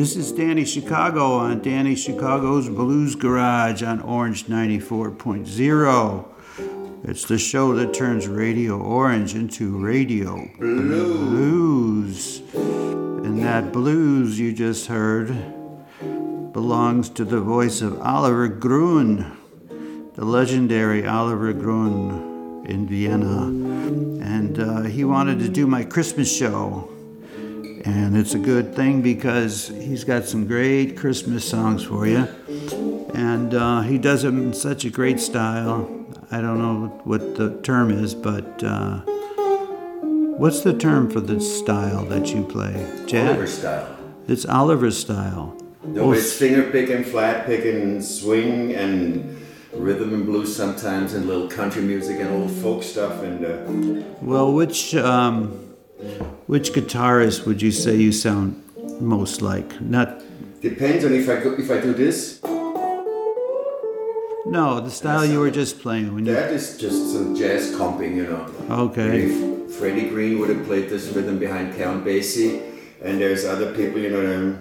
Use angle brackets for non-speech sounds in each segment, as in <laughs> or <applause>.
This is Danny Chicago on Danny Chicago's Blues Garage on Orange 94.0. It's the show that turns Radio Orange into Radio Blues. And that blues you just heard belongs to the voice of Oliver Gruen, the legendary Oliver Gruen in Vienna. And uh, he wanted to do my Christmas show. And it's a good thing because he's got some great Christmas songs for you. And uh, he does them in such a great style. I don't know what the term is, but uh, what's the term for the style that you play? Jazz? Oliver style. It's Oliver style. No, it's finger picking, flat picking, swing, and rhythm and blues sometimes, and little country music and old folk stuff. And uh, Well, which um, which guitarist would you say you sound most like? Not depends on if I go, if I do this. no, the style you were just playing when you. That is just some jazz comping, you know. Okay. Maybe Freddie Green would have played this rhythm behind Count Basie, and there's other people, you know. Um,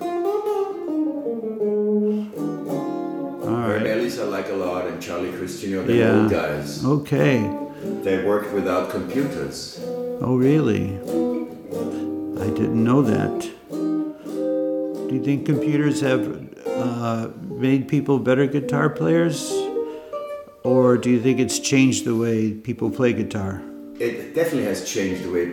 All Herb. Ellis I like a lot, and Charlie Christian, you know, the Yeah. old guys. Okay. They worked without computers. Oh, really? Didn't know that. Do you think computers have uh, made people better guitar players? Or do you think it's changed the way people play guitar? It definitely has changed the way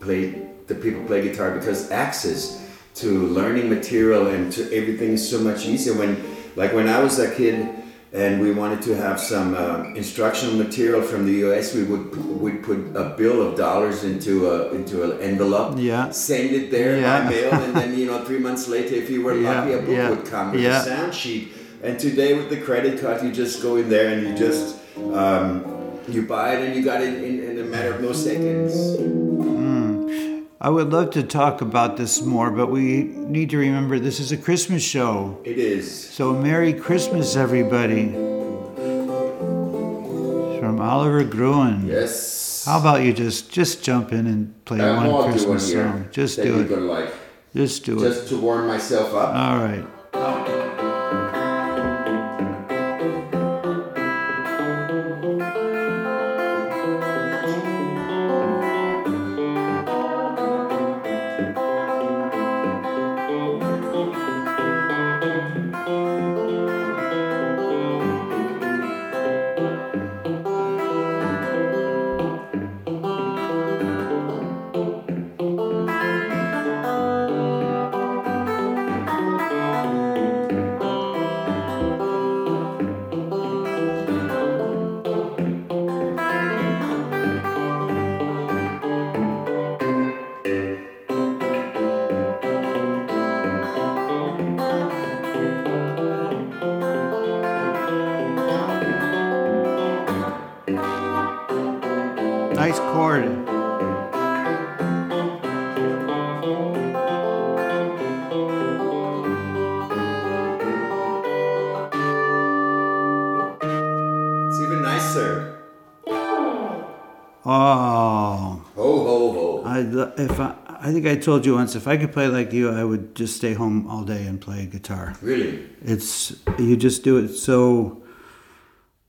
play the people play guitar because access to learning material and to everything is so much easier. When, like when I was a kid and we wanted to have some uh, instructional material from the U.S., we would would put a bill of dollars into a into an envelope, Yeah. send it there Yeah. by mail, and then <laughs> you know three months later, if you were Yeah, lucky, a book yeah, would come with yeah. a sound sheet. And today with the credit card, you just go in there and you just um, you buy it and you got it in, in a matter of no seconds. I would love to talk about this more, but we need to remember this is a Christmas show. It is. So, Merry Christmas, everybody. From Oliver Gruen. Yes. How about you just just jump in and play one Christmas song? Just do it. like. Just do it. Just to warm myself up. All right. Think I told you once if I could play like you, I would just stay home all day and play guitar. Really? It's you just do it so.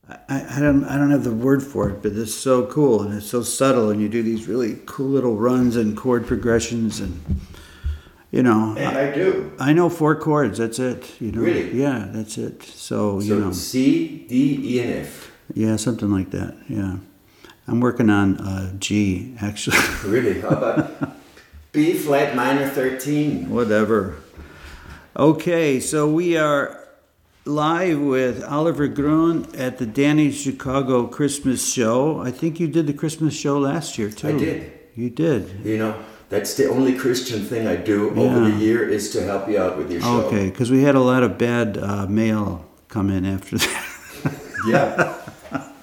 I, I don't I don't have the word for it, but it's so cool and it's so subtle, and you do these really cool little runs and chord progressions, and you know. And I do. I know four chords. That's it. You know. Really? Yeah, that's it. So, So you know. C, D, E, and F. Yeah, something like that. Yeah, I'm working on uh, G actually. Really? How about B flat minor 13? Whatever. Okay, so we are live with Oliver Gruen at the Danny Chicago Christmas show. I think you did the Christmas show last year too. I did. You did. You know, that's the only Christian thing I do over the year is to help you out with your show. Okay, because we had a lot of bad uh, mail come in after that. Yeah.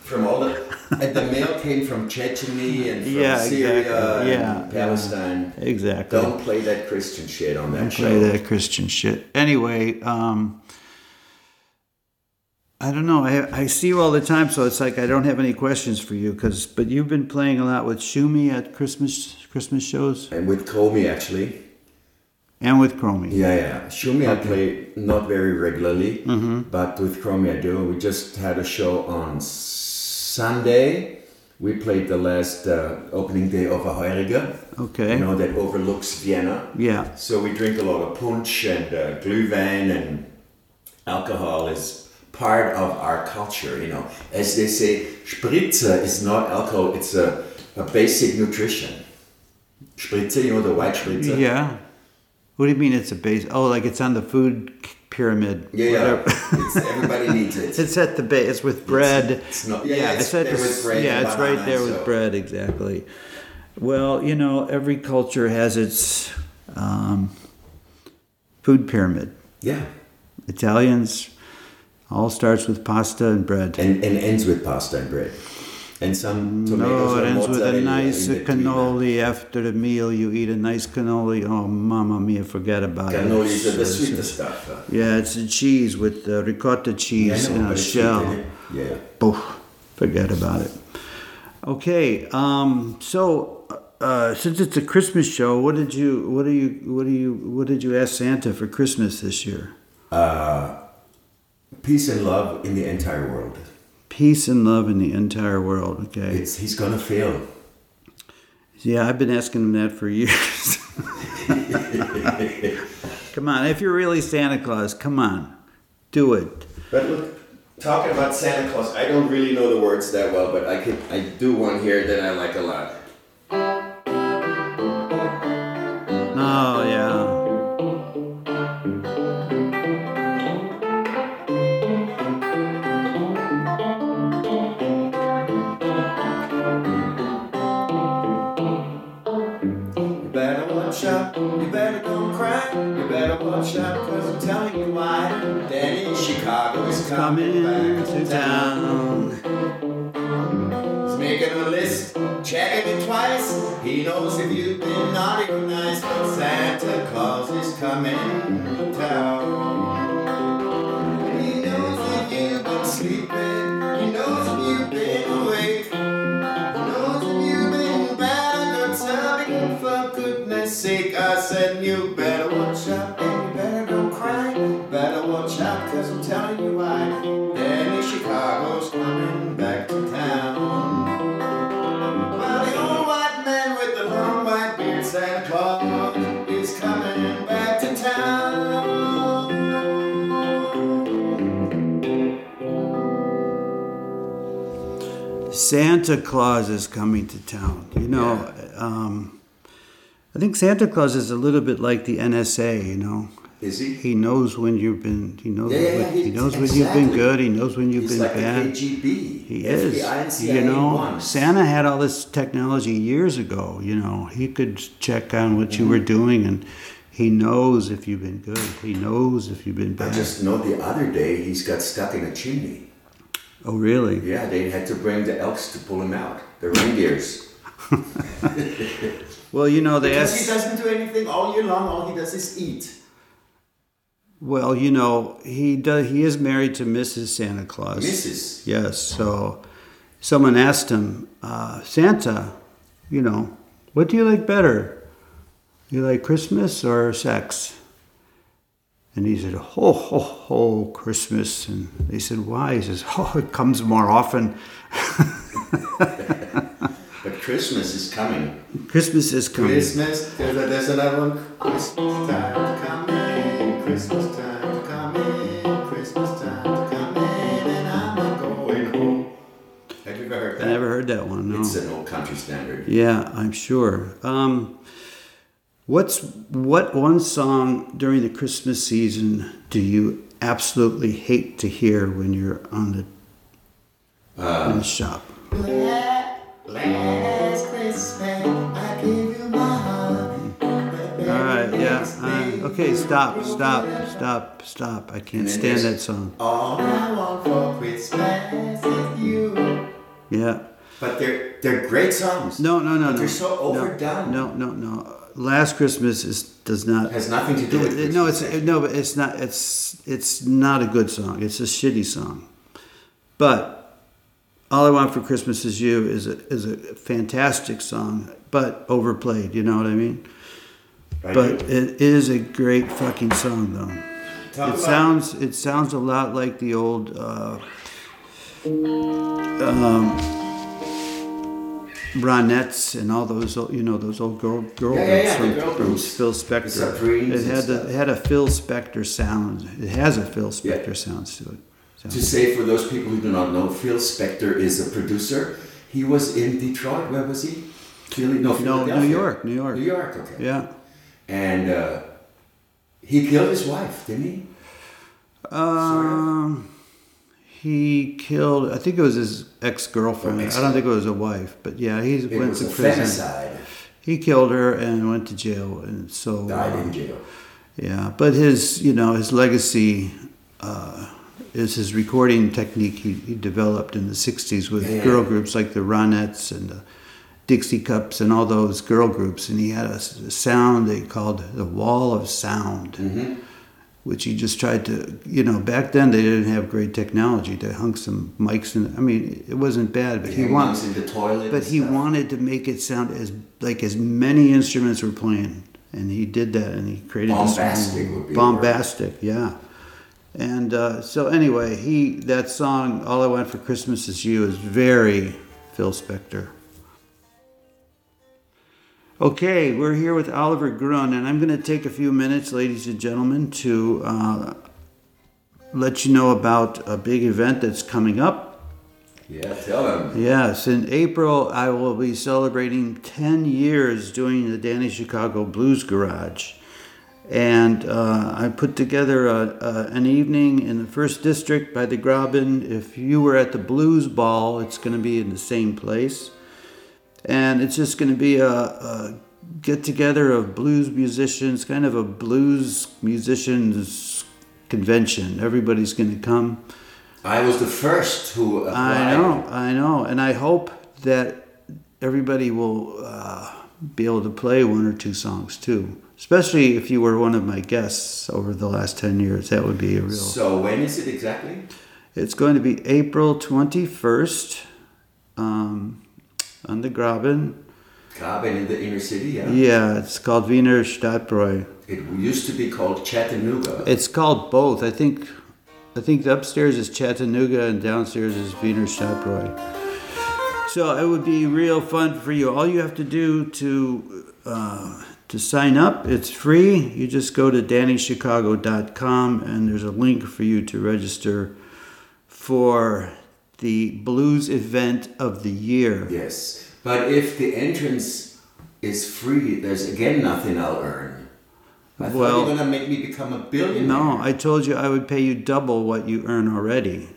from all the and the mail came from Chechnya and from Yeah, Syria exactly. and Yeah, Palestine. exactly. Don't play that Christian shit on that Don't show. play that Christian shit. Anyway, um, I don't know. I, I see you all the time, so it's like I don't have any questions for you. Cause, but you've been playing a lot with Shumi at Christmas Christmas shows, And with Comey actually. And with Chromie. Yeah, yeah. Shumi I play not very regularly, but with Chromie I do. We just had a show on Sunday. We played the last uh, opening day of a Heuriger, Okay. you know, that overlooks Vienna. Yeah. So we drink a lot of punch and uh, glühwein and alcohol is part of our culture, you know. As they say, Spritzer is not alcohol, it's a, a basic nutrition. Spritzer, you know, the white Spritzer? Yeah. What do you mean it's a base? Oh, like it's on the food pyramid. Yeah, yeah. it's, everybody needs it. <laughs> It's at the base. It's with bread. it's not- yeah, yeah, it's there the, with bread Yeah, it's right banana, there with bread. Exactly. Well, you know, every culture has its um, food pyramid. Yeah. Italians all starts with pasta and bread. And, and ends with pasta and bread. And some tomatoes No, it ends with a nice cannoli after the meal. You eat a nice cannoli. Oh, mamma mia, forget about it. Cannolis are the sweetest stuff. Yeah, it's a cheese with uh, ricotta cheese I know, in a sweet, shell. Yeah. Poof, forget about it. Okay, um, so uh, since it's a Christmas show, what did you, what do you, what do you, what did you ask Santa for Christmas this year? Peace and love in the entire world. Peace and love in the entire world. Okay. It's, he's gonna fail. Yeah, I've been asking him that for years. <laughs> come on, if you're really Santa Claus, come on, do it. But look, talking about Santa Claus, I don't really know the words that well, but I could I do one here that I like a lot. Santa Claus is coming to town. You know, um, I think Santa Claus is a little bit like the NSA. You know, Is he? he knows when you've been. He knows. Yeah, yeah, when, he- he knows when you've been good. He knows when you've He's been like bad. the KGB. He is. You know, once. Santa had all this technology years ago. You know, he could check on what you were Mm-hmm. doing, and he knows if you've been good. He knows if you've been bad. I just know the other day he's got stuck in a chimney. Oh, really? Yeah, they had to bring the elks to pull him out, the reindeers. <laughs> Well, you know, they Because he doesn't do anything all year long, all he does is eat. Well, you know, he does. He is married to Mrs. Santa Claus. Misses. Yes. So, someone asked him, uh, Santa, you know, what do you like better? You like Christmas or sex? And he said, ho, ho, ho, Christmas. And they said, why? He says, oh, it comes more often. <laughs> But Christmas is coming. Christmas is coming. Christmas, there's, a, there's another one. Christmas time in, Christmas time in, Christmas time in, and I'm not going home. Have you ever heard I never heard that one, no. It's an old country standard. Yeah, I'm sure. Um, what's what one song during the Christmas season do you absolutely hate to hear when you're on the in the shop? Last Christmas, I gave you my heart. All right, yeah. Uh, okay, stop, stop, stop, stop. I can't stand that song. All I want for Christmas is you. Yeah. But they're they're great songs. No, no, no, But no. they're so No, overdone. No, no, no. Last Christmas is does not Has nothing to do with It- no, it's no, but it's not. It's it's not a good song. It's a shitty song. But all I want for Christmas is you is a is a fantastic song, but overplayed. You know what I mean? I but do. it is a great fucking song though. Talk It sounds it sounds a lot like the old uh, um, Ronettes and all those old- you know those old girl girl Yeah, yeah, groups yeah, from, the girl from groups. Phil Spector. Supremes It and had the, stuff. it had a Phil Spector sound. It has a Phil Yeah. Spector sound to it. So- To say for those people who do not know, Phil Spector is a producer. He was in Detroit. Where was he? Philly? No, No, Philadelphia. New York, New York. New York. Okay. Yeah. And uh, he killed his wife, didn't he? Um, he killed. I think it was his ex girlfriend. I don't think it was a wife, but yeah, he It went to prison. femicide. He killed her and went to jail, and so Died in jail. Yeah, but his, you know, his legacy uh, is his recording technique he, he developed in the '60s with Yeah. girl groups like the Ronettes and the Dixie Cups and all those girl groups, and he had a, sound they called the Wall of Sound, Mm-hmm. Which he just tried to, you know, back then they didn't have great technology. They hung some mics in. I mean, it wasn't bad, but he wanted. in the toilet. But he stuff. wanted to make it sound as like as many instruments were playing, and he did that, and he created this Bombastic would be bombastic, yeah. And uh, so anyway, he that song "All I Want for Christmas Is You" is very Phil Spector. Okay, we're here with Oliver Gruen, and I'm going to take a few minutes, ladies and gentlemen, to uh, let you know about a big event that's coming up. Yeah, tell them. Yes, in April, I will be celebrating 10 years doing the Danny Chicago Blues Garage. And uh, I put together a, a, an evening in the first district by the Graben. If you were at the Blues Ball, it's going to be in the same place. And it's just going to be a, a get together of blues musicians, kind of a blues musicians convention. Everybody's going to come. I was the first who applied. I know, I know, and I hope that everybody will uh, be able to play one or two songs too. Especially if you were one of my guests over the last ten years, that would be a real. So when is it exactly? It's going to be April twenty first, um, on the Graben. Graben in the inner city, yeah. Yeah, it's called Wiener Stadtbräu. It used to be called Chattanooga. It's called both. I think, I think the upstairs is Chattanooga and downstairs is Wiener Stadtbräu. So it would be real fun for you. All you have to do to uh, to sign up, it's free. You just go to DannyChicago.com and there's a link for you to register for the blues event of the year. Yes, but if the entrance is free, there's again nothing I'll earn. I Well- you're gonna make me become a billionaire. No, I told you I would pay you double what you earn already.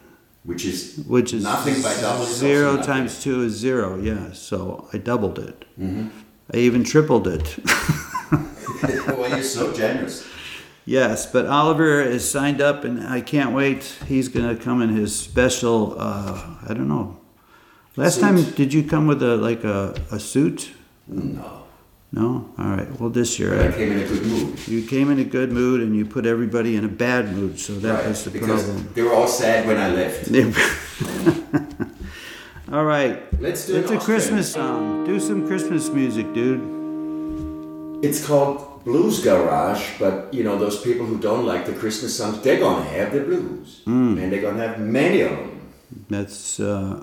which is which is Nothing by double zero times two is zero. Yeah, so I doubled it. Mm-hmm. I even tripled it. <laughs> <laughs> well, you're so generous. Yes, but Oliver is signed up, and I can't wait. He's gonna come in his special. Uh, I don't know. Last Suit. time, did you come with a like a, a suit? No, No. All right. Well, this year I I, came in a good mood. you came in a good mood, and you put everybody in a bad mood. So that right, was the because problem. they were all sad when I left. <laughs> All right. Let's do It's a Christmas song. Do some Christmas music, dude. It's called Blues Garage, but you know those people who don't like the Christmas songs, they're gonna have the blues, Mm. and they're gonna have many of them. That's uh,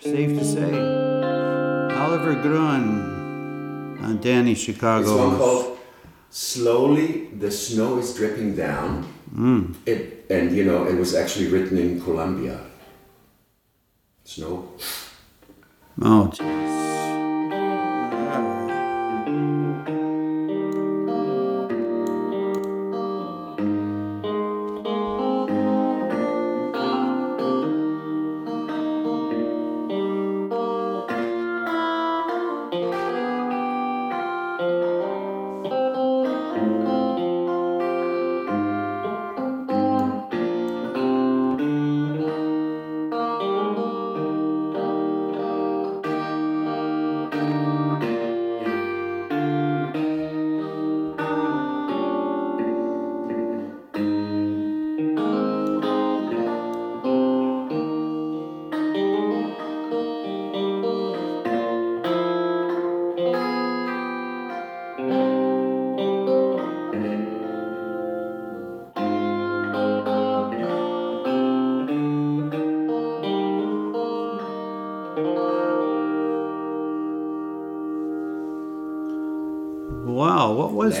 safe to say. Oliver Gruen on Danny Chicago. It's one called "Slowly the Snow is Dripping Down." Mm. It, and you know, it was actually written in Colombia. Snow. Oh,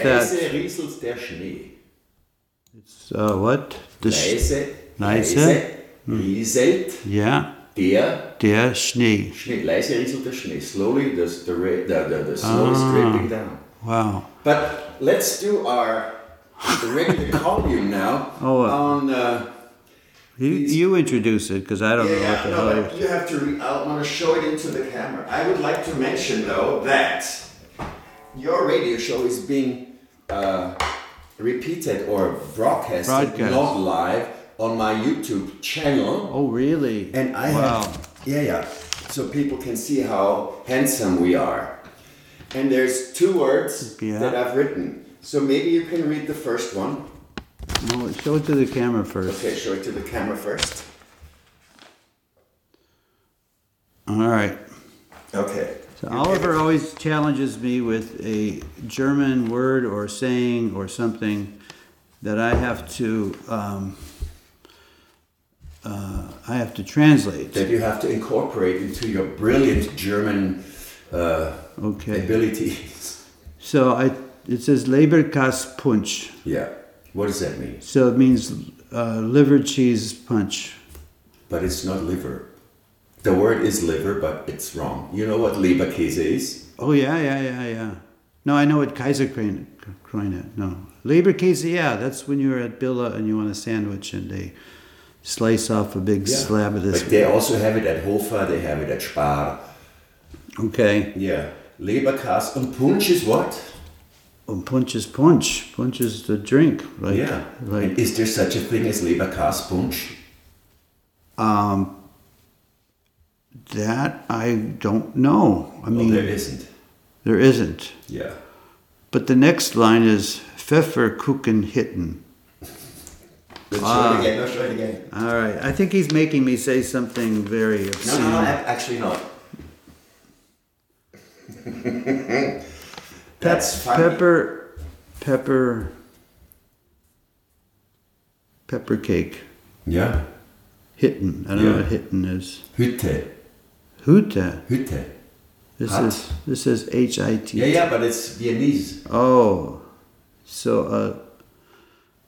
Leise that? rieselt der Schnee. Uh, what? The Leise, Leise? leise rieselt yeah, der der Schnee. Schnee. Leise rieselt der Schnee. Slowly, the, the, the, the, the snow is Ah. dripping down. Wow. But let's do our regular column now Oh, uh, on. Uh, You, you introduce it because I don't know what the no, hell. you have to. Re- I want to show it into the camera. I would like to mention though that your radio show is being uh, repeated or broadcasted, Broadcast. not live, on my YouTube channel. Oh, really? And I wow. have, yeah, yeah. So people can see how handsome we are. And there's two words Yeah. that I've written. So maybe you can read the first one. No, show it to the camera first. Okay, show it to the camera first. All right. Okay. So Oliver always challenges me with a German word or saying or something that I have to um, uh, I have to translate. that you have to incorporate into your brilliant German uh, Okay. abilities. So I it says Leberkas Punch. Yeah. What does that mean? So it means uh, liver cheese punch. But it's not liver. The word is liver, but it's wrong. You know what Leberkäse is? Oh yeah, yeah, yeah, yeah. No, I know what Kaiserkreine Kreine. No, Leberkäse. Yeah, that's when you're at Billa and you want a sandwich and they slice off a big slab of this. But they also have it at Hofer, they have it at Spar. Okay. Yeah. Leberkäse and Punch is what? And punch is punch. Punch is the drink. Like, yeah. Like and is there such a thing as Leberkäse Punch? um, that I don't know. I Well, mean, there isn't. there isn't. Yeah. But the next line is Pfefferkuchen hitten. Let's show Ah. it again. No, try it again. All right. I think he's making me say something very obscene. no, no, ac- actually not. <laughs> That's funny. Pepper, pepper, pepper cake. Yeah. Hitten. I don't know what hitten is. Hütte. Hute. Hütte. This Hut. is this is H I T. Yeah, yeah, but it's Viennese. Oh, so a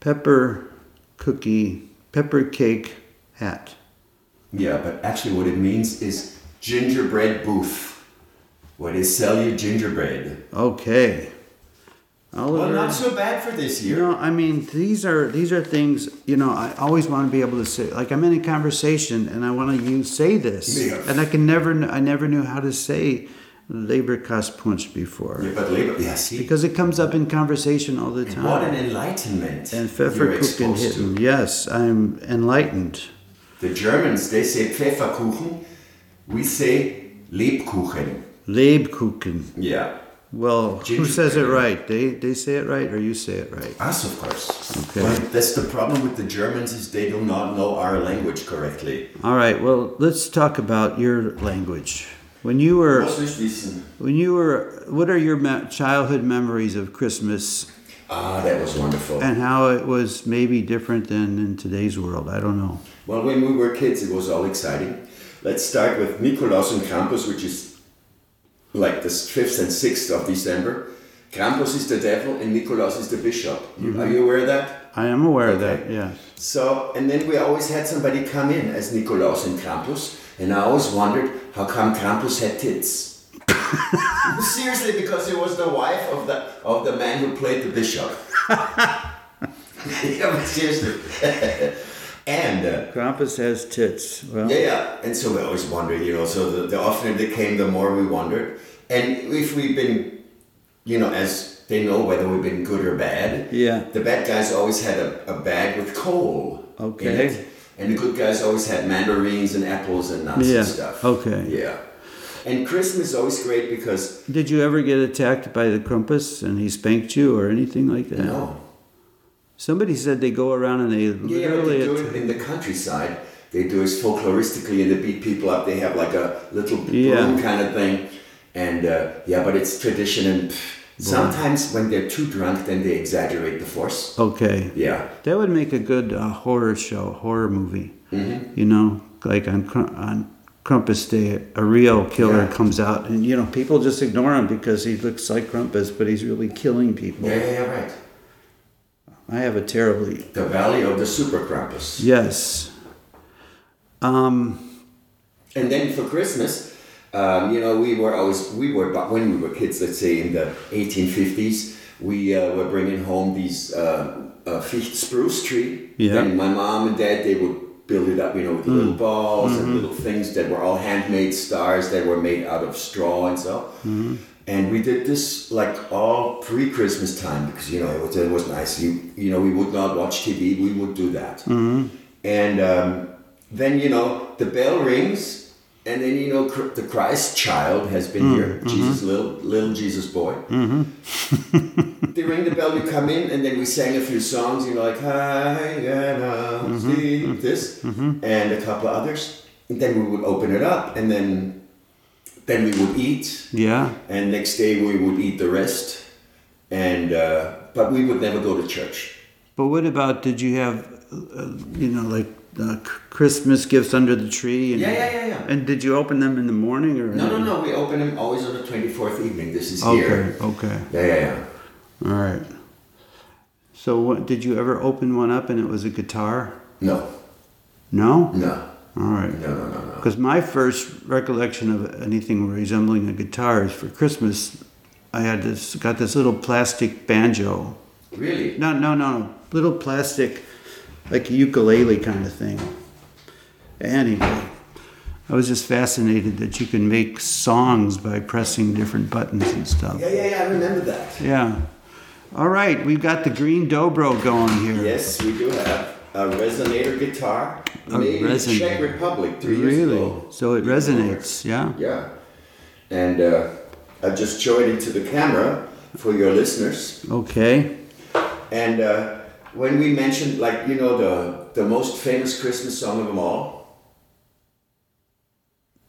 pepper cookie, pepper cake hat. Yeah, but actually what it means is gingerbread booth. Where they sell you gingerbread. Okay. Oliver. Well, not so bad for this year. You know, I mean, these are these are things. You know, I always want to be able to say, like, I'm in a conversation and I want to use say this, Yeah. and I can never, I never knew how to say labor cost punch before Yeah, but labor, yeah, see, because it comes up in conversation all the time. what an enlightenment and Pfefferkuchen. Yes, I'm enlightened. The Germans, they say Pfefferkuchen. We say Lebkuchen. Lebkuchen. Yeah. Well, who Gingerbread. says it right? They they say it right, or you say it right? Us, of course. Okay. Well, that's the problem with the Germans is they do not know our language correctly. All right. Well, let's talk about your language. When you were Was nicht wissen. When you were, what are your me- childhood memories of Christmas Ah, that was wonderful. and how it was maybe different than in today's world? I don't know. Well, when we were kids, it was all exciting. Let's start with Nikolaus and Krampus, which is like the 5th and 6th of December. Krampus is the devil and Nikolaus is the bishop. You- mm-hmm. Are you aware of that? I am aware of that. Yes. So, and then we always had somebody come in as Nikolaus and Krampus, and I always wondered how come Krampus had tits. <laughs> Seriously, because he was the wife of the of the man who played the bishop. <laughs> <laughs> yeah, but seriously. And uh, Krampus has tits. Well, yeah, yeah, and so we always wondered, you know. So the, the oftener they came, the more we wondered. And if we've been, you know, as they know whether we've been good or bad. Yeah. The bad guys always had a, a bag with coal. Okay. And the good guys always had mandarins and apples and nuts Yeah, and stuff. okay. Yeah. And Christmas is always great because Did you ever get attacked by the Krampus and he spanked you or anything like that? no. Somebody said they go around and they Yeah, literally they do it in the countryside. They do it folkloristically and they beat people up. They have like a little Yeah. broom kind of thing. And uh, yeah, but it's tradition. And pff, sometimes when they're too drunk, then they exaggerate the force. Okay. Yeah. That would make a good uh, horror show, horror movie. Mm-hmm. You know, like on on Krampus Day, a real killer Yeah. comes out, and you know people just ignore him because he looks like Krampus, but he's really killing people. Yeah, yeah, yeah, right. I have a terribly The Valley of the Super Krampus. yes. Um, And then for Christmas, um, you know, we were always we were but when we were kids. Let's say in the 1850s, we uh, were bringing home these uh, uh, Ficht spruce tree. Yeah. And my mom and dad they would build it up, you know, with little balls and little things that were all handmade stars that were made out of straw and so. And we did this like all pre-Christmas time because you know it was it was nice. You you know we would not watch TV. We would do that. Mm-hmm. And um, then you know the bell rings, and then you know Cr- the Christ child has been here. Mm-hmm. Jesus, little little Jesus boy. Mm-hmm. <laughs> they ring the bell. You come in, and then we sang a few songs. You know, like Hi, Anna, Steve, this, and a couple of others. And then we would open it up, and then then we would eat yeah. and next day we would eat the rest and uh, but we would never go to church But what about? Did you have, uh, you know, like uh, Christmas gifts under the tree? And, yeah yeah yeah yeah And did you open them in the morning or? no no no we open them always on the 24th evening this is Okay. here Okay. yeah yeah yeah All right. So, what, did you ever open one up and it was a guitar? no No. no All right. no no no Because my first recollection of anything resembling a guitar is for Christmas. I had this got this little plastic banjo. really No, no, no, little plastic, like a ukulele kind of thing. Anyway, I was just fascinated that you can make songs by pressing different buttons and stuff. yeah yeah yeah I remember that Yeah. All right, we've got the green dobro going here. yes we do have a resonator guitar Made in the Czech. Republic three years Really? ago So it resonates, yeah? yeah and uh, I just show it into the camera for your listeners Okay. And uh, when we mentioned, like, you know, the, the most famous Christmas song of them all,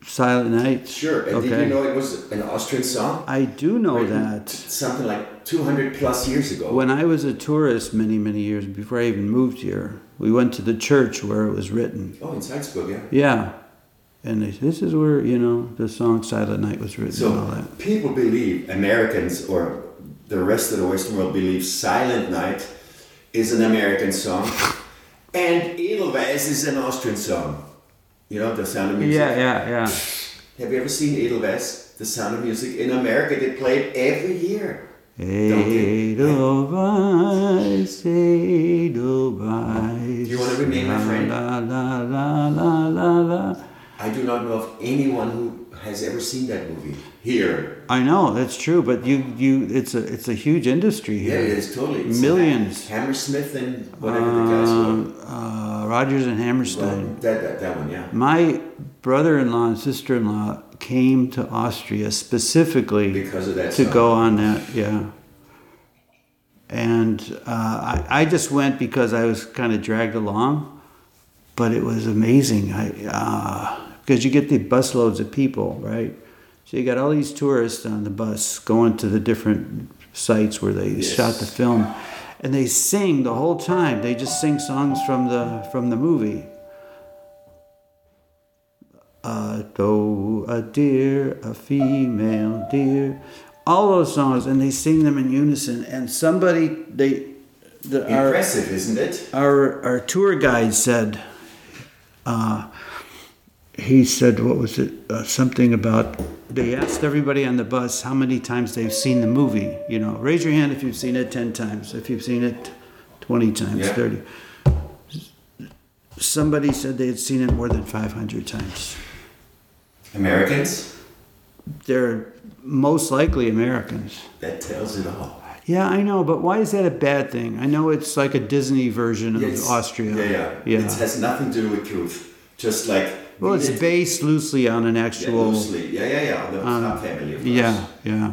Silent Night. sure. And did Okay. you know it was an Austrian song? I do know that. Something like 200 plus years ago. When I was a tourist many, many years before I even moved here, we went to the church where it was written. oh, in Salzburg, yeah. Yeah. And they, this is where, you know, the song Silent Night was written So that. people believe, Americans or the rest of the Western world believe Silent Night is an American song and Edelweiss is an Austrian song. You know, the sound of music. Yeah, yeah, yeah. Have you ever seen Edelweiss, the sound of music? In America, they play it every year. Edelweiss, Edelweiss. Remain my friend? La, la, la, la, la, la. I do not know of anyone who has ever seen that movie here. I know that's true, but you, you, it's a, it's a huge industry here. Yeah, it is totally it's Millions. Hammersmith and whatever the guys were. Um, uh, Rodgers and Hammerstein. Well, that, that that one, yeah. My brother-in-law and sister-in-law came to Austria specifically Because of that to song. go on that. Yeah. And uh, I, I just went because I was kind of dragged along, but it was amazing. I uh, because you get the busloads of people, right? So you got all these tourists on the bus going to the different sites where they Yes. shot the film, and they sing the whole time. They just sing songs from the from the movie. A doe, a deer, a female deer, all those songs, and they sing them in unison. And somebody, they, the, our, isn't it? our our tour guide said, uh, he said, what was it? Uh, something about they asked everybody on the bus how many times they've seen the movie. You know, raise your hand if you've seen it ten times. If you've seen it twenty times, Yeah. thirty. Somebody said they had seen it more than five hundred times. Americans? They're most likely Americans. That tells it all. Yeah, I know, but why is that a bad thing? I know it's like a Disney version of Yes. Austria. Yeah, yeah. yeah. It has nothing to do with truth. Just like. Well, it's it- based loosely on an actual. Yeah, loosely. Yeah, yeah, yeah. The um, family, of yeah, yeah.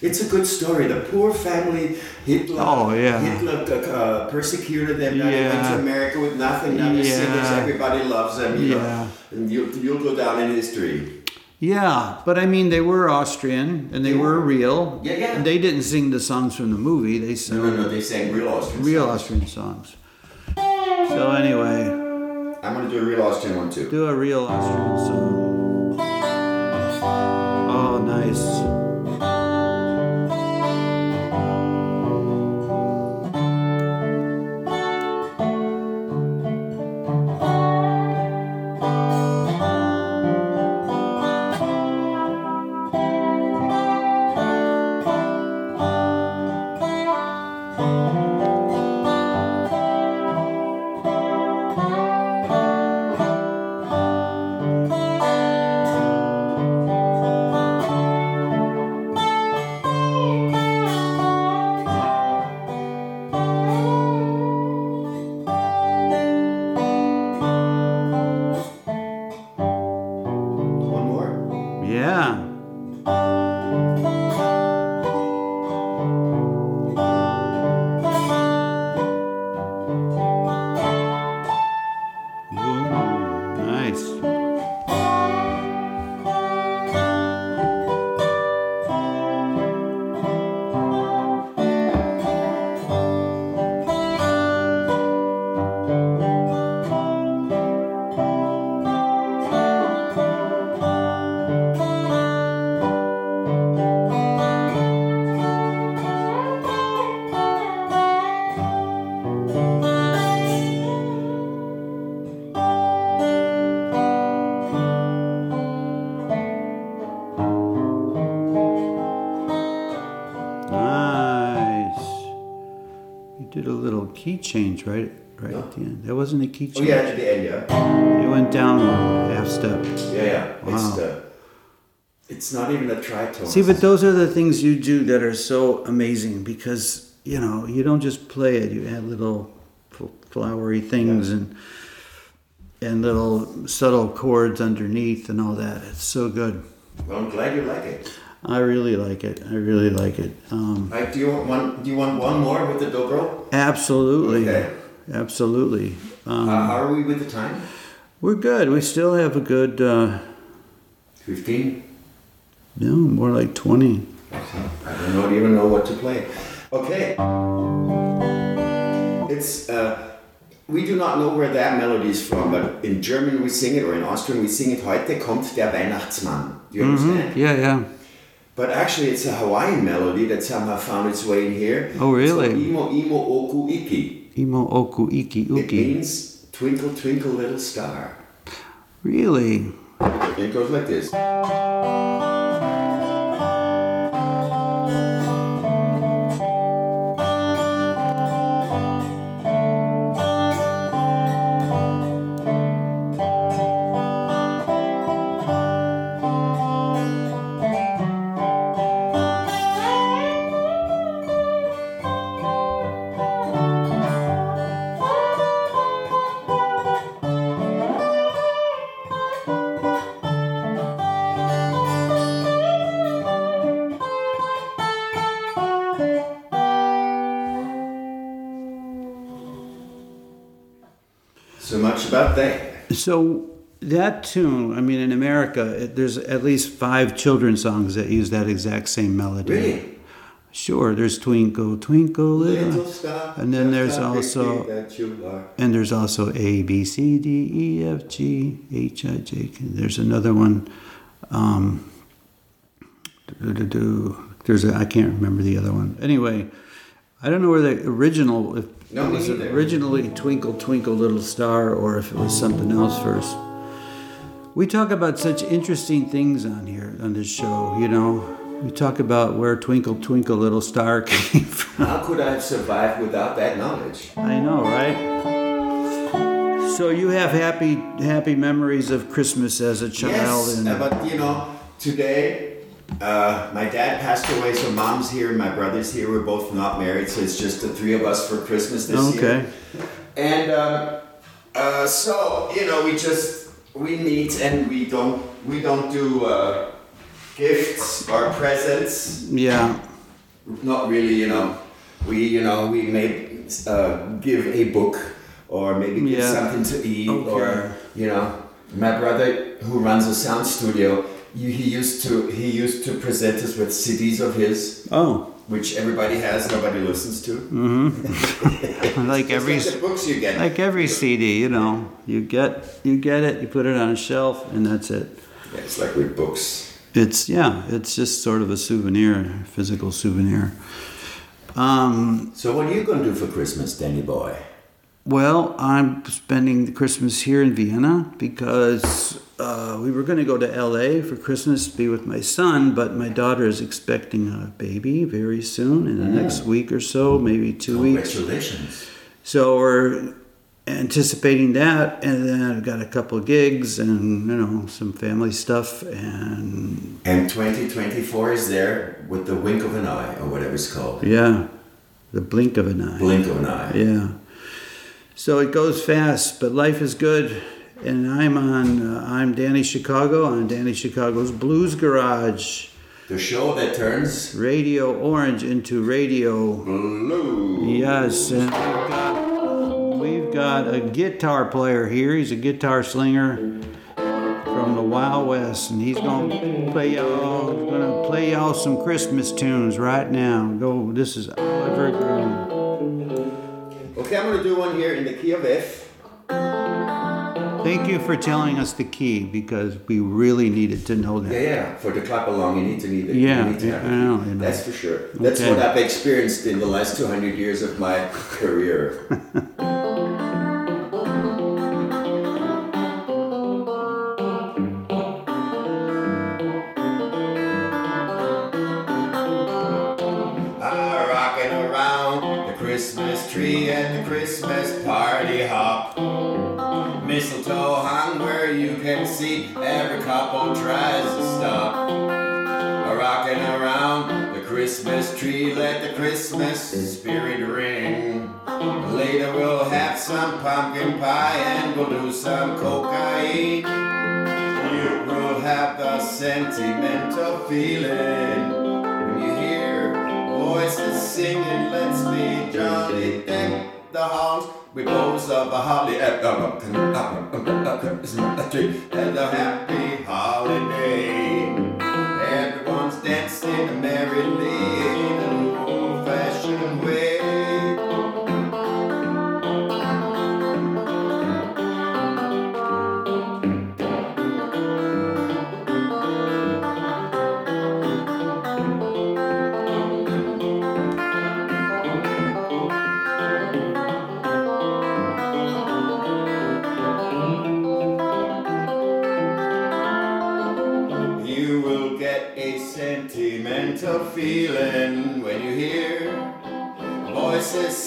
It's a good story. The poor family, Hitler. Oh, yeah. Hitler uh, persecuted them. Now they went Yeah. to America with nothing. Now they're singers. Everybody loves them. You Yeah. know, and you, you'll go down in history. Yeah, but I mean, they were Austrian and they They were real. Yeah, yeah. And they didn't sing the songs from the movie. They No, sang no, no. They sang real Austrian. real songs. Austrian songs. So anyway, I'm gonna do a real Austrian one too. Do a real Austrian song. Key change right right at the end. That wasn't a key change. Oh yeah, at the end, yeah. It went down one half step. Yeah, yeah. It's Wow. the. It's not even a tritone. See, but those are the things you do that are so amazing because you know you don't just play it; you add little flowery things and and little subtle chords underneath and all that. It's so good. Well, I'm glad you like it. I really like it. I really like it. Um, do you want one? Do you want one more with the dobro? absolutely, Okay. absolutely. Um, Uh, how are we with the time? we're good. We still have a good, uh, Fifteen. no, more like twenty. I don't know, even know what to play. Okay. It's uh, we do not know where that melody is from, but in German we sing it, or in Austrian we sing it. Heute kommt der Weihnachtsmann. Do you understand? Yeah, yeah. But actually, it's a Hawaiian melody that somehow found its way in here. Oh, really? Imo Imo Oku Iki. Imo oku iki It means twinkle twinkle little star. Really? It goes like this. About that. So that tune, I mean, in America, it, there's at least five children's songs that use that exact same melody. Really? Sure. There's Twinkle Twinkle Little, star. and then there's also that you are. and there's also A B C D E F G H I J K. There's another one. Um. There's a I can't remember the other one. Anyway, I don't know where the original if No, it was originally Twinkle Twinkle Little Star or if it was something else first. We talk about such interesting things on here on this show. You know, we talk about where Twinkle Twinkle Little Star <laughs> came from. How could I have survived without that knowledge? I know, right? So you have happy happy memories of Christmas as a child, Yes, and but you know, today uh, my dad passed away, so mom's here, my brother's here. We're both not married, so it's just the three of us for Christmas this okay, year. And um, uh, so you know, we just we meet and we don't we don't do uh, gifts or presents. yeah, Not really, you know. We you know we may uh, give a book or maybe give Yeah. something to eat Okay. or you know. My brother who runs a sound studio, he he used to he used to present us with CDs of his. oh, which everybody has, nobody listens to. <laughs> like every like the books you get. like every CD, you know, you get you get it, you put it on a shelf, and that's it. Yeah, it's like with books. It's yeah, it's just sort of a souvenir, physical souvenir. Um, So what are you going to do for Christmas, Danny boy? Well, I'm spending Christmas here in Vienna because uh, we were going to go to LA for Christmas to be with my son, but my daughter is expecting a baby very soon in the next week or so, maybe two weeks. Congratulations. So we're anticipating that, and then I've got a couple of gigs and you know some family stuff, and And 2024 is there with the wink of an eye, or whatever it's called. yeah, the blink of an eye. Blink of an eye. Yeah. So it goes fast, but life is good. And I'm on. Uh, I'm Danny Chicago on Danny Chicago's Blues Garage, The show that turns Radio Orange into Radio. blue. Yes, and we've got, we've got a guitar player here. He's a guitar slinger from the Wild West, and he's gonna play y'all. Gonna play y'all some Christmas tunes right now. Go. This is Oliver Gruen. Okay, I'm going to do one here in the key of F. Thank you for telling us the key because we really needed to know that. yeah. For the clap along, you need to need it. Yeah, need yeah, have I know, I know. That's for sure. That's Okay. what I've experienced in the last 200 years of my career. <laughs> Christmas spirit ring. Later we'll have some pumpkin pie and we'll do some cocaine. You will have the sentimental feeling when you hear voices singing. Let's be jolly, deck the halls We boughs of a holly at the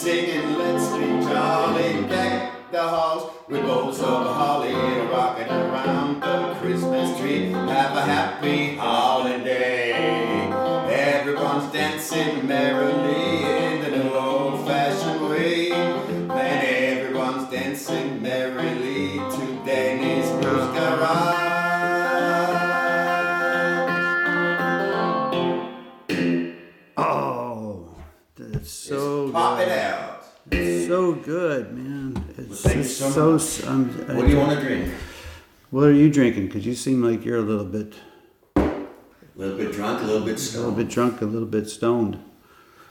singing, let's be jolly, deck the halls with boughs of holly, rocking around the Christmas tree. Have a happy holiday. Everyone's dancing merrily in the new old-fashioned way. Then everyone's dancing merrily to Danny's Blues Garage. So so. much. s- I'm- I What do you want to um, drink? What are you drinking? Because you seem like you're a little bit, A little bit drunk, a little bit stoned. a little bit drunk, a little bit stoned.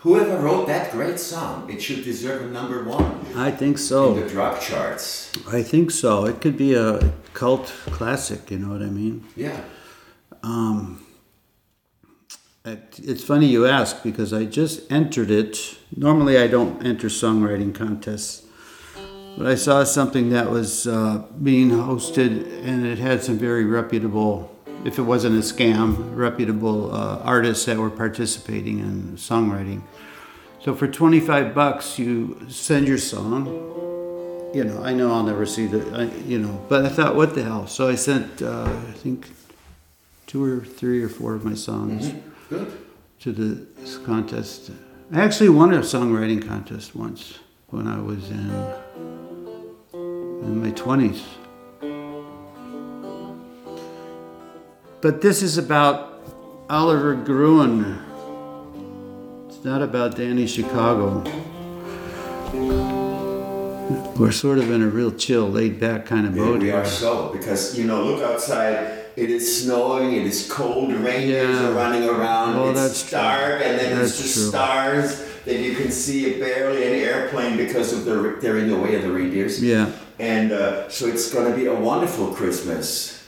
Whoever wrote that great song, it should deserve a number one I think so. in the drug charts. I think so. It could be a cult classic. You know what I mean? Yeah. Um, it- It's funny you ask because I just entered it. Normally, I don't enter songwriting contests, but I saw something that was uh, being hosted and it had some very reputable, if it wasn't a scam, reputable uh, artists that were participating in songwriting. So for 25 bucks, you send your song. You know, I know I'll never see the, I, you know, but I thought, what the hell? So I sent, uh, I think, two or three or four of my songs Good. to the contest. I actually won a songwriting contest once when I was in in my twenties. But this is about Oliver Gruen. It's not about Danny Chicago. We're sort of in a real chill, laid back kind of Yeah, mode we are so because you know, look outside. it is snowing, it is cold, reindeers Yeah. are running around, Well, it's that's true. dark, and then That's it's just true. stars that you can see barely an airplane because of the they're in the way of the reindeers. Yeah. And uh, so it's going to be a wonderful Christmas.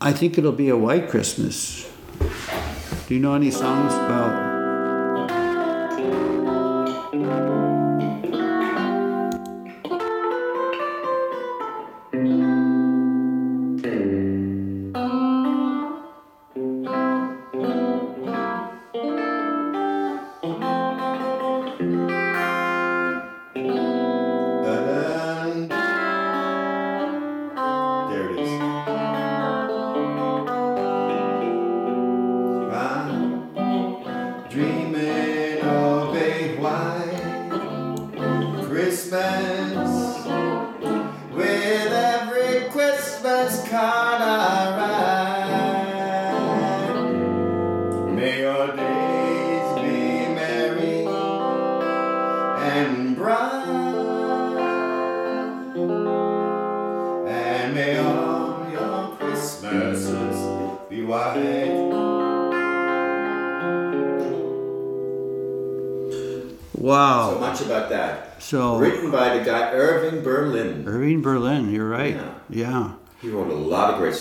I think it'll be a white Christmas. Do you know any songs about?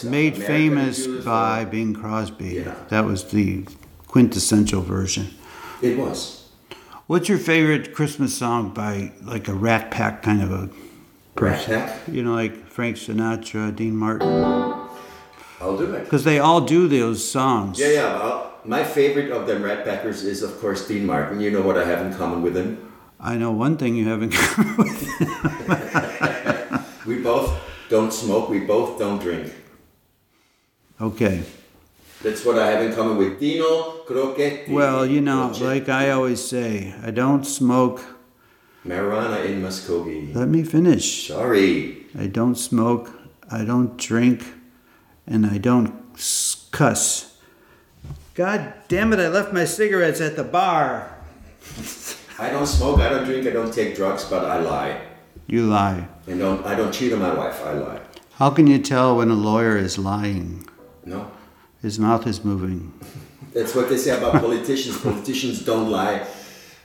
Lot of great stuff. Made American famous by Bing Crosby. Yeah. That was the quintessential version. It was. What's your favorite Christmas song by like a Rat Pack kind of a Rat Pack. You know, like Frank Sinatra, Dean Martin, I'll do it. because they all do those songs. Yeah, yeah. Well, my favorite of them Rat Packers is, of course, Dean Martin. You know what I have in common with him? I know one thing you haven't <laughs> covered with. <laughs> We both don't smoke. We both don't drink. Okay. That's what I have in common with Dino Crocetti. Well, you know, Crocetti. like I always say, I don't smoke. marijuana in Muskogee. Let me finish. Sorry. I don't smoke. I don't drink, and I don't cuss. God damn it! I left my cigarettes at the bar. I don't smoke. I don't drink. I don't take drugs. But I lie. You lie. And don't. I don't cheat on my wife. I lie. How can you tell when a lawyer is lying? No. His mouth is moving. That's what they say about politicians. politicians don't lie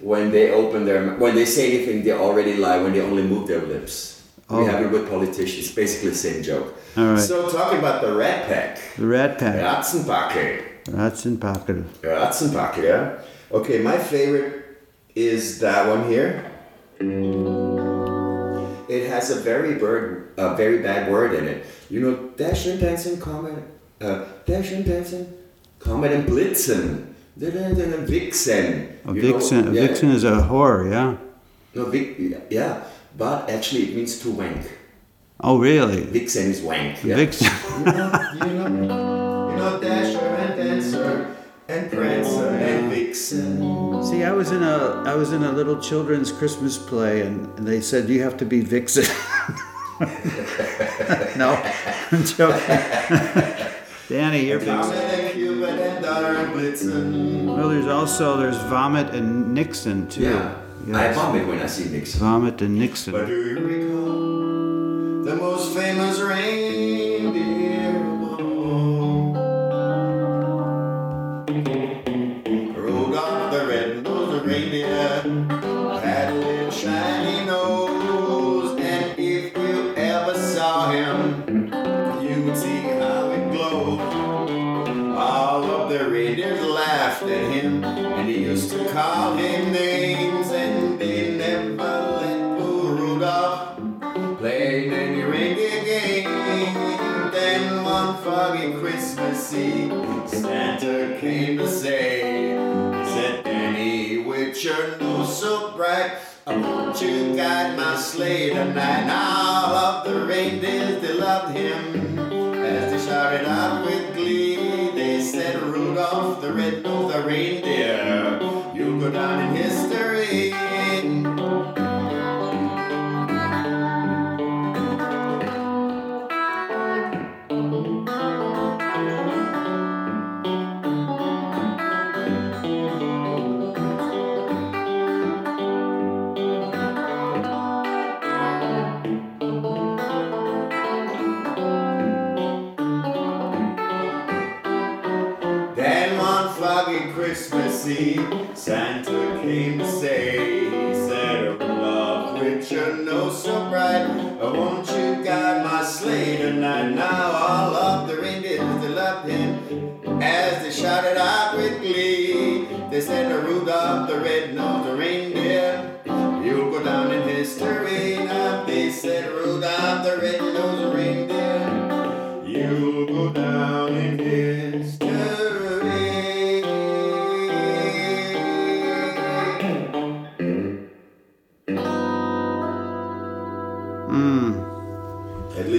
when they open their when they say anything. They already lie when they only move their lips. Oh. We have it with politicians. Basically, the same joke. All right. So talking about the Rat Pack, The Rat Pack. Ratzenpacke, That's in pocket. Ratzenpacke. Yeah. Okay, my favorite is that one here. It has a very bird, a very bad word in it. You know, Dashen, Dancing, Comet, uh, Dashen, Dancing, Comet and Blitzen. Da-da-da-da, Vixen. A know, vixen. A yeah. vixen is a whore. Yeah. No, vic, yeah, but actually it means to wank. Oh, really? Vixen is wank. Yeah. Vixen. You know, you know, you know, Dasher and Dancer and Prancer and Vixen. See, I was in a I was in a little children's Christmas play, and, and they said you have to be vixen. <laughs> no, I'm joking. <laughs> Danny, you're Comet vixen. and Cupid and Dar and Blitzen. Well, there's also there's vomit and Nixon too. Yeah, I vomit when I see Nixon. Vomit and But Nixon. do you recall the most famous reindeer of all? Rudolph the red-nosed reindeer Eve, Santa came to say, said, Danny, with your nose so bright, I want you to guide my sleigh tonight. All of the reindeers, they loved him. As they shouted out with glee, they said, Rudolph the red-nosed reindeer, you'll go down in history.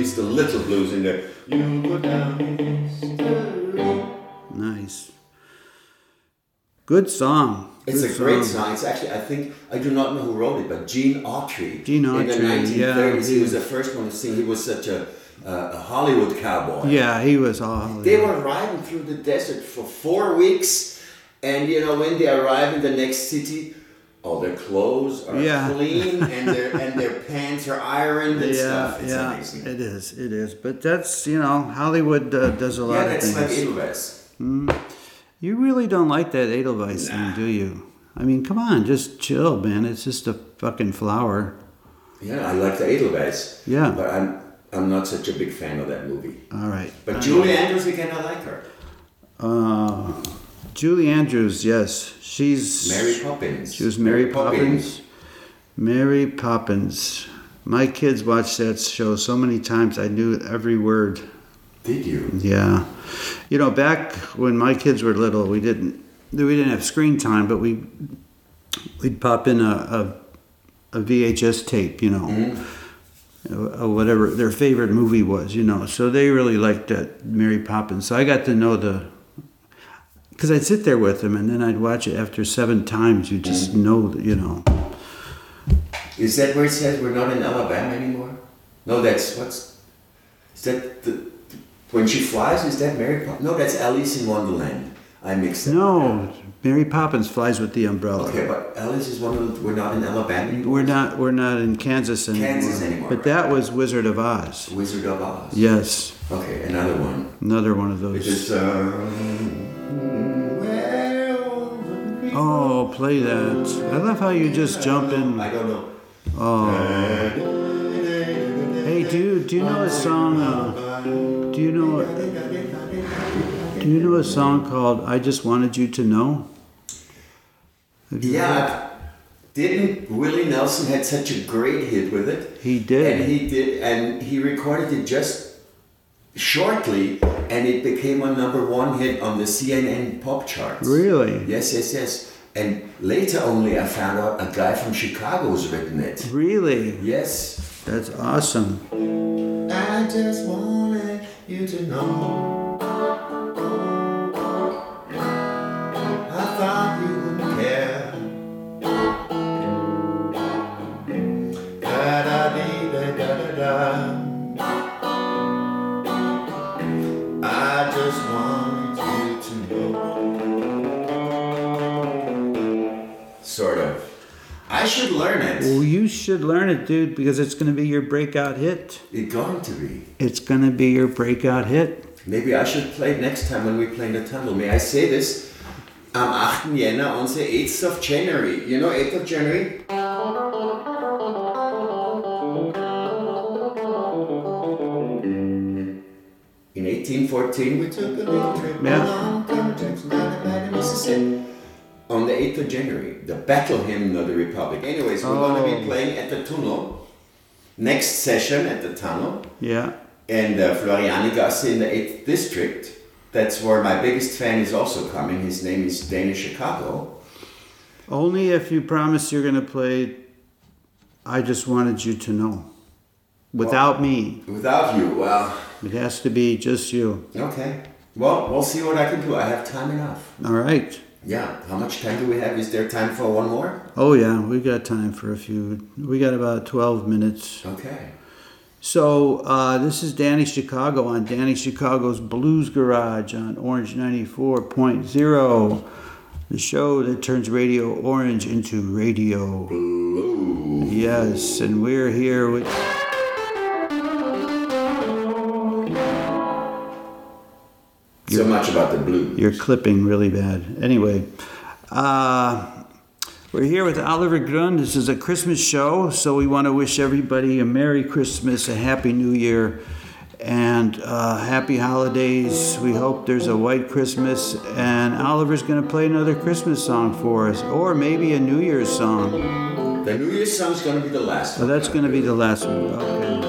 Least a little blues in there. You go down history. nice. Good song. It's Good a great song. It's actually, I think, I do not know who wrote it, but Gene Autry. Gene In the Autry, 1930s, yeah, he he- was the first one to sing. He was such a, uh, a Hollywood cowboy. Yeah, he was all. They were riding through the desert for four weeks, and you know when they arrive in the next city, all their clothes are Yeah. clean and their and their pants are ironed and yeah, stuff. It's yeah, amazing. it is, it is. But that's you know Hollywood uh, does a lot yeah, of that's like things. Edelweiss. you really don't like that Edelweiss thing, do you? I mean, come on, just chill, man. It's just a fucking flower. Yeah, I like the Edelweiss. Yeah. But I'm I'm not such a big fan of that movie. All right. But Julie Andrews again, I like her. Uh, Julie Andrews, yes, she's Mary Poppins. She was Mary Poppins. Mary Poppins. My kids watched that show so many times I knew every word. Did you? Yeah. You know, back when my kids were little, we didn't we didn't have screen time, but we we'd pop in a a, a VHS tape, you know. uh, Whatever their favorite movie was, you know, so they really liked that Mary Poppins. So I got to know the, because I'd sit there with them and then I'd watch it after seven times. You just know, that, you know. Is that where it says we're not in Alabama anymore? No, that's what's. Is that the when she flies? Is that Mary Poppins? No, that's Alice in Wonderland. I mixed it. No, Mary Poppins flies with the umbrella. Okay, but Alice is Wonderland. We're not in Alabama anymore. We're not. We're not in Kansas anymore. Kansas anymore, But right. that was Wizard of Oz. Wizard of Oz. Yes, Okay, another one. another one of those. is um, Oh, play that! I love how you just jump in. I don't know. Oh, hey, dude, do you know a song? Uh, do you know? Do you know a song called "I Just Wanted You to Know"? Have you heard- Yeah, didn't Willie Nelson had such a great hit with it? He did. And he did, and he recorded it just shortly, and it became a number one hit on the CNN pop charts. Really? Yes, yes, yes. And later only I found out a guy from Chicago Chicago's written it. Really? Yes. That's awesome. I just wanted you to know. Should learn it. Well, you should learn it, dude, because it's going to be your breakout hit. It's going to be. It's going to be your breakout hit. Maybe I should play it next time when we play in the tunnel. May I say this? Am 8. Jänner, unser 8th of January. You know 8th of January? In 1814, we took a little trip Yeah. along Comatose, mighty, mighty Mississippi. On the 8th of January, the battle hymn of the Republic. Anyways, we're going to Oh. be playing at the tunnel. Next session at the tunnel Yeah. and uh, Florianigasse in the 8th district. That's where my biggest fan is also coming. His name is Dana Chicago. Only if you promise you're going to play I Just Wanted You to Know. Without me. Without you, well, It has to be just you. okay. Well, we'll see what I can do. I have time enough. All right. Yeah, how much time do we have? Is there time for one more? Oh, yeah, we got time for a few. We got about 12 minutes. Okay. So, uh, this is Danny Chicago on Danny Chicago's Blues Garage on Orange 94.0, the show that turns Radio Orange into radio. Blue. Yes, and we're here with. So much about the blues. You're clipping really bad. Anyway, uh, we're here with Oliver Gruen. This is a Christmas show, so we want to wish everybody a Merry Christmas, a Happy New Year, and uh, Happy Holidays. We hope there's a white Christmas, and Oliver's going to play another Christmas song for us, or maybe a New Year's song. The New Year's song's gonna be the last one. that's going to be the last one. Okay.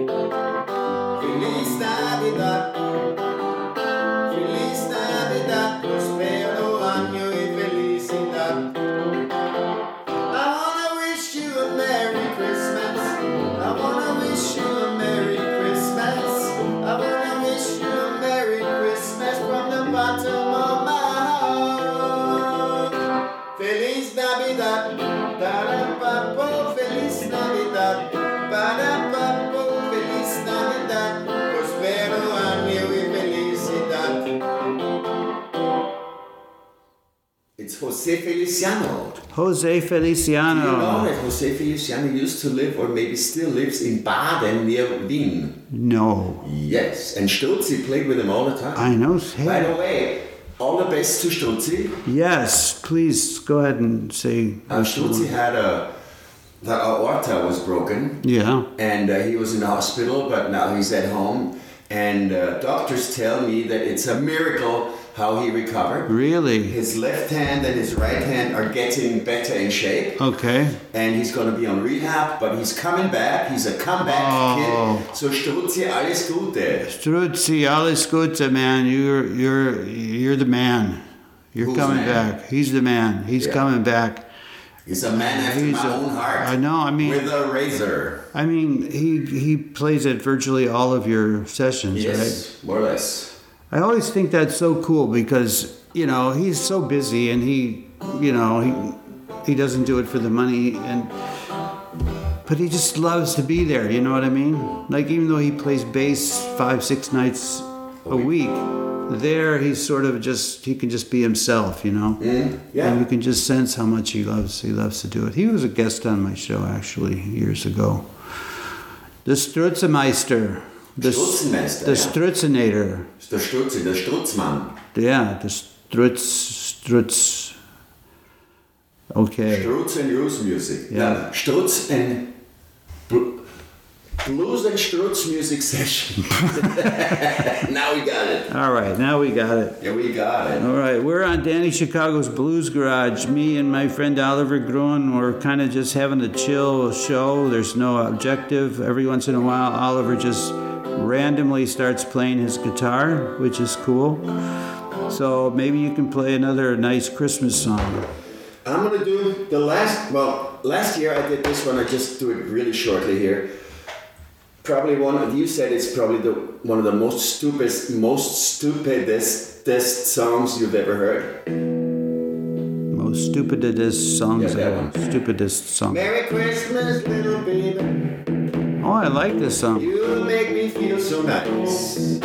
Jose Feliciano. Jose You know Feliciano. that Jose Feliciano used to live, or maybe still lives, in Baden near Wien. No. Yes, and Struzzi played with him all the time. I know. By the way, all the best to Struzzi. Yes, please go ahead and say. Uh, had a the aorta was broken, Yeah. and uh, he was in the hospital, but now he's at home. And uh, doctors tell me that it's a miracle how he recovered. Really? His left hand and his right hand are getting better in shape. Okay. and he's going to be on rehab, but he's coming back. He's a comeback Oh. kid. So Struzzi, alles Gute. Struzzi, alles Gute, man. You're you're you're the man. You're Who's coming man? back. He's the man. He's Yeah. coming back. He's a man after He's my a- own heart. I know, I mean- with a razor. I mean, he he plays at virtually all of your sessions, right? Yes, more or less. I always think that's so cool because you know he's so busy and he, you know, he he doesn't do it for the money and. But he just loves to be there, you know what I mean? Like even though he plays bass five, six nights a week, there he's sort of just he can just be himself, you know. Mm, yeah. And you can just sense how much he loves he loves to do it. He was a guest on my show actually years ago. The Strutzemeister. The, Strutzenmeister, the ja. Strutzinator. Der Struzzi, der Strutzmann. Yeah, the Strutz Strutz. Okay. Strutz and Ruse music. Yeah. Strutz and bl- Blues and Strutz music session. <laughs> now we got it. All right, now we got it. Yeah, we got it. All right, we're on Danny Chicago's Blues Garage. Me and my friend Oliver Gruen, we're kind of just having a chill show. There's no objective. Every once in a while, Oliver just randomly starts playing his guitar, which is cool. So maybe you can play another nice Christmas song. I'm gonna do the last. Well, last year I did this one. I just do it really shortly here. Probably one of you said it's probably the one of the most stupidest, most stupidest best songs you've ever heard. Most stupidest songs Yeah, that ever. one. Stupidest song. Merry Christmas, little baby. Oh, I like this song. You make me feel so nice.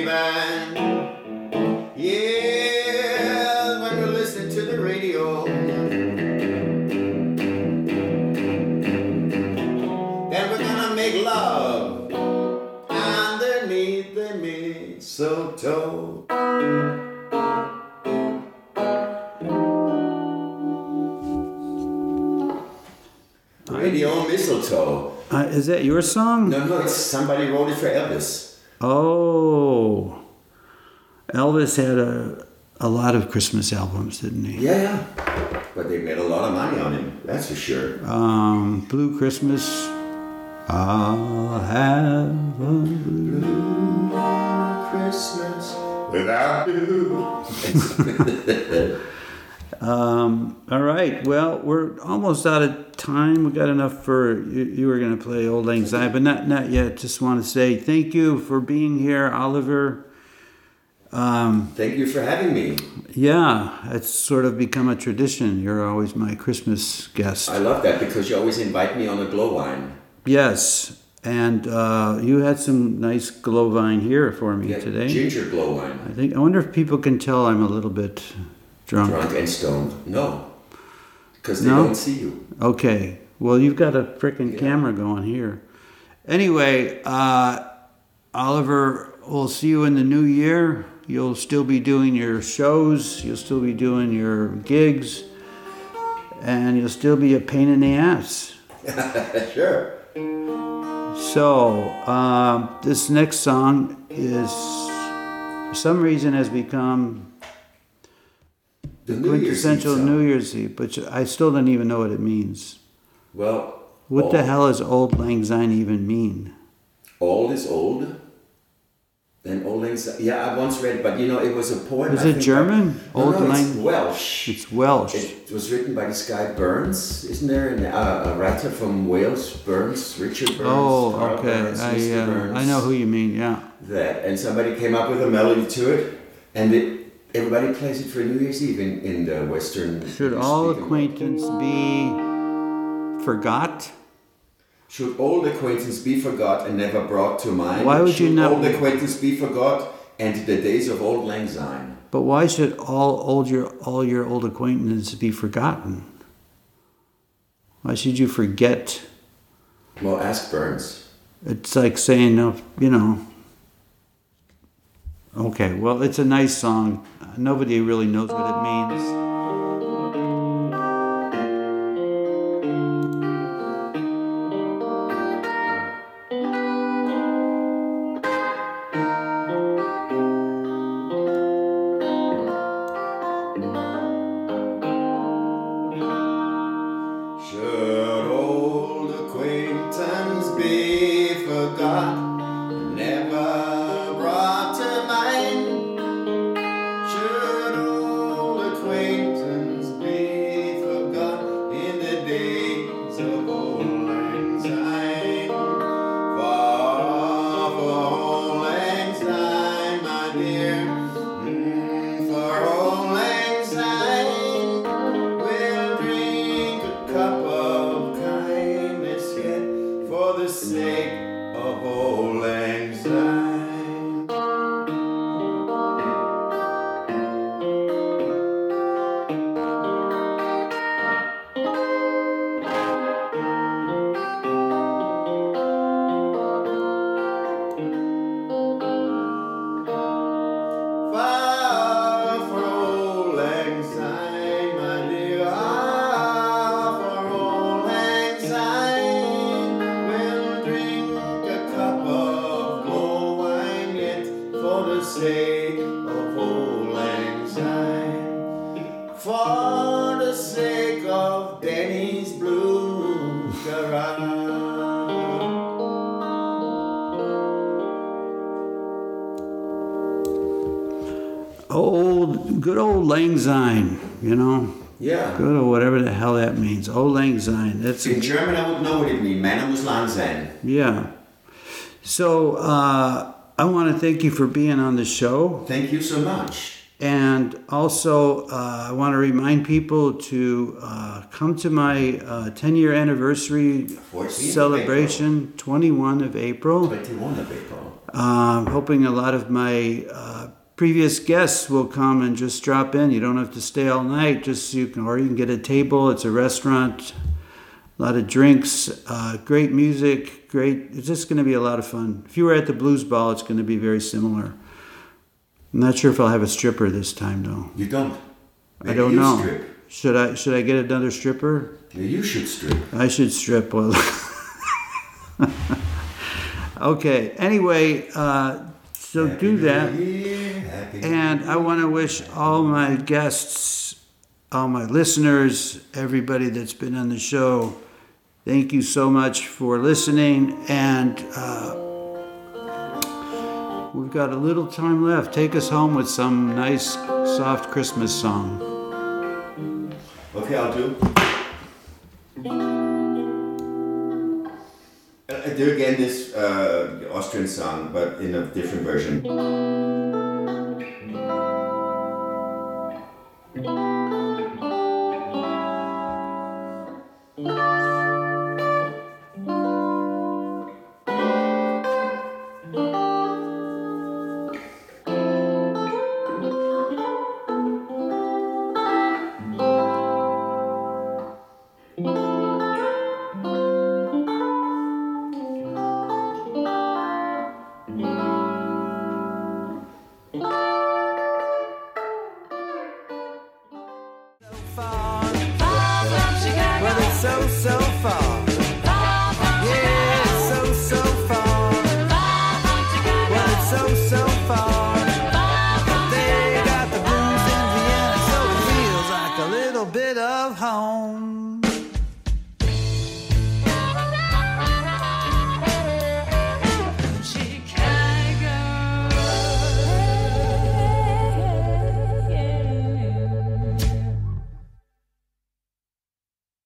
Baby. Yeah, when we listen to the radio. Then we're gonna make love underneath the mistletoe. Radio mistletoe. Uh, is that your song? No, no, it's somebody wrote it for Elvis. Oh. Elvis had a, a lot of Christmas albums, didn't he? Yeah, yeah. But they made a lot of money on him, that's for sure. Um, Blue Christmas. I'll have a blue. Christmas without you. <laughs> <laughs> Um, all right. Well, we're almost out of time. We got enough for you. You were going to play Old Lang Syne, but not not yet. Just want to say thank you for being here, Oliver. Um, Thank you for having me. yeah, it's sort of become a tradition. You're always my Christmas guest. I love that because you always invite me on a glow wine. Yes, and uh, you had some nice glow glowvine here for me Yeah, today. Ginger glow wine. I think. I wonder if people can tell I'm a little bit drunk. Drunk and stoned. No. Because they No? don't see you. Okay. Well, you've got a freaking Yeah. camera going here. Anyway, uh, Oliver, we'll see you in the new year. You'll still be doing your shows. You'll still be doing your gigs, and you'll still be a pain in the ass. <laughs> sure. So, um, this next song is, for some reason, has become The New Year's quintessential song. New Year's Eve, but I still don't even know what it means. Well, What the hell does Old Lang Syne even mean? Old is old. Then old lang Syne. Yeah, I once read, but you know, it was a poem. Is I it German? No, Old no, it's Lang- Welsh. It's Welsh. It was written by this guy Burns, isn't there? An, uh, a writer from Wales, Burns, Richard Burns. Oh, Carl okay. Burns, I uh, Burns. I know who you mean. Yeah. that, and somebody came up with a melody to it, and it, everybody plays it for New Year's Eve in, in the Western. Should all acquaintance be forgot? Should old acquaintance be forgot and never brought to mind? Why would Should you not- Old acquaintance be forgot and the days of old lang syne? But why should all old your all your old acquaintance be forgotten? Why should you forget? Well, ask Burns. It's like saying, uh, you know. Okay, well, it's a nice song. Nobody really knows what it means. Lang Syne, you know? Yeah. Good or whatever the hell that means. Old Lang Syne. That's In German, I would know what it means. Mennen muss lang sein. Yeah. So uh, I want to thank you for being on the show. Thank you so much. And also, uh, I want to remind people to uh, come to my uh, 10 year anniversary 14th of celebration, 21 of April. 21 of April. Uh, hoping a lot of my uh, previous guests will come and just drop in. You don't have to stay all night. Just you can, or you can get a table. It's a restaurant. A lot of drinks, uh, great music, great. It's just going to be a lot of fun. If you were at the Blues Ball, it's going to be very similar. I'm not sure if I'll have a stripper this time though. You don't. I don't know. Strip. Should I should I get another stripper? Maybe you should strip. I should strip. Well, <laughs> okay. Anyway, uh, so do that. Happy New Year, happy. And I want to wish all my guests, all my listeners, everybody that's been on the show, thank you so much for listening. And uh, we've got a little time left. Take us home with some nice, soft Christmas song. Okay, I'll do. I do again this uh, Austrian song, but in a different version. Thank you.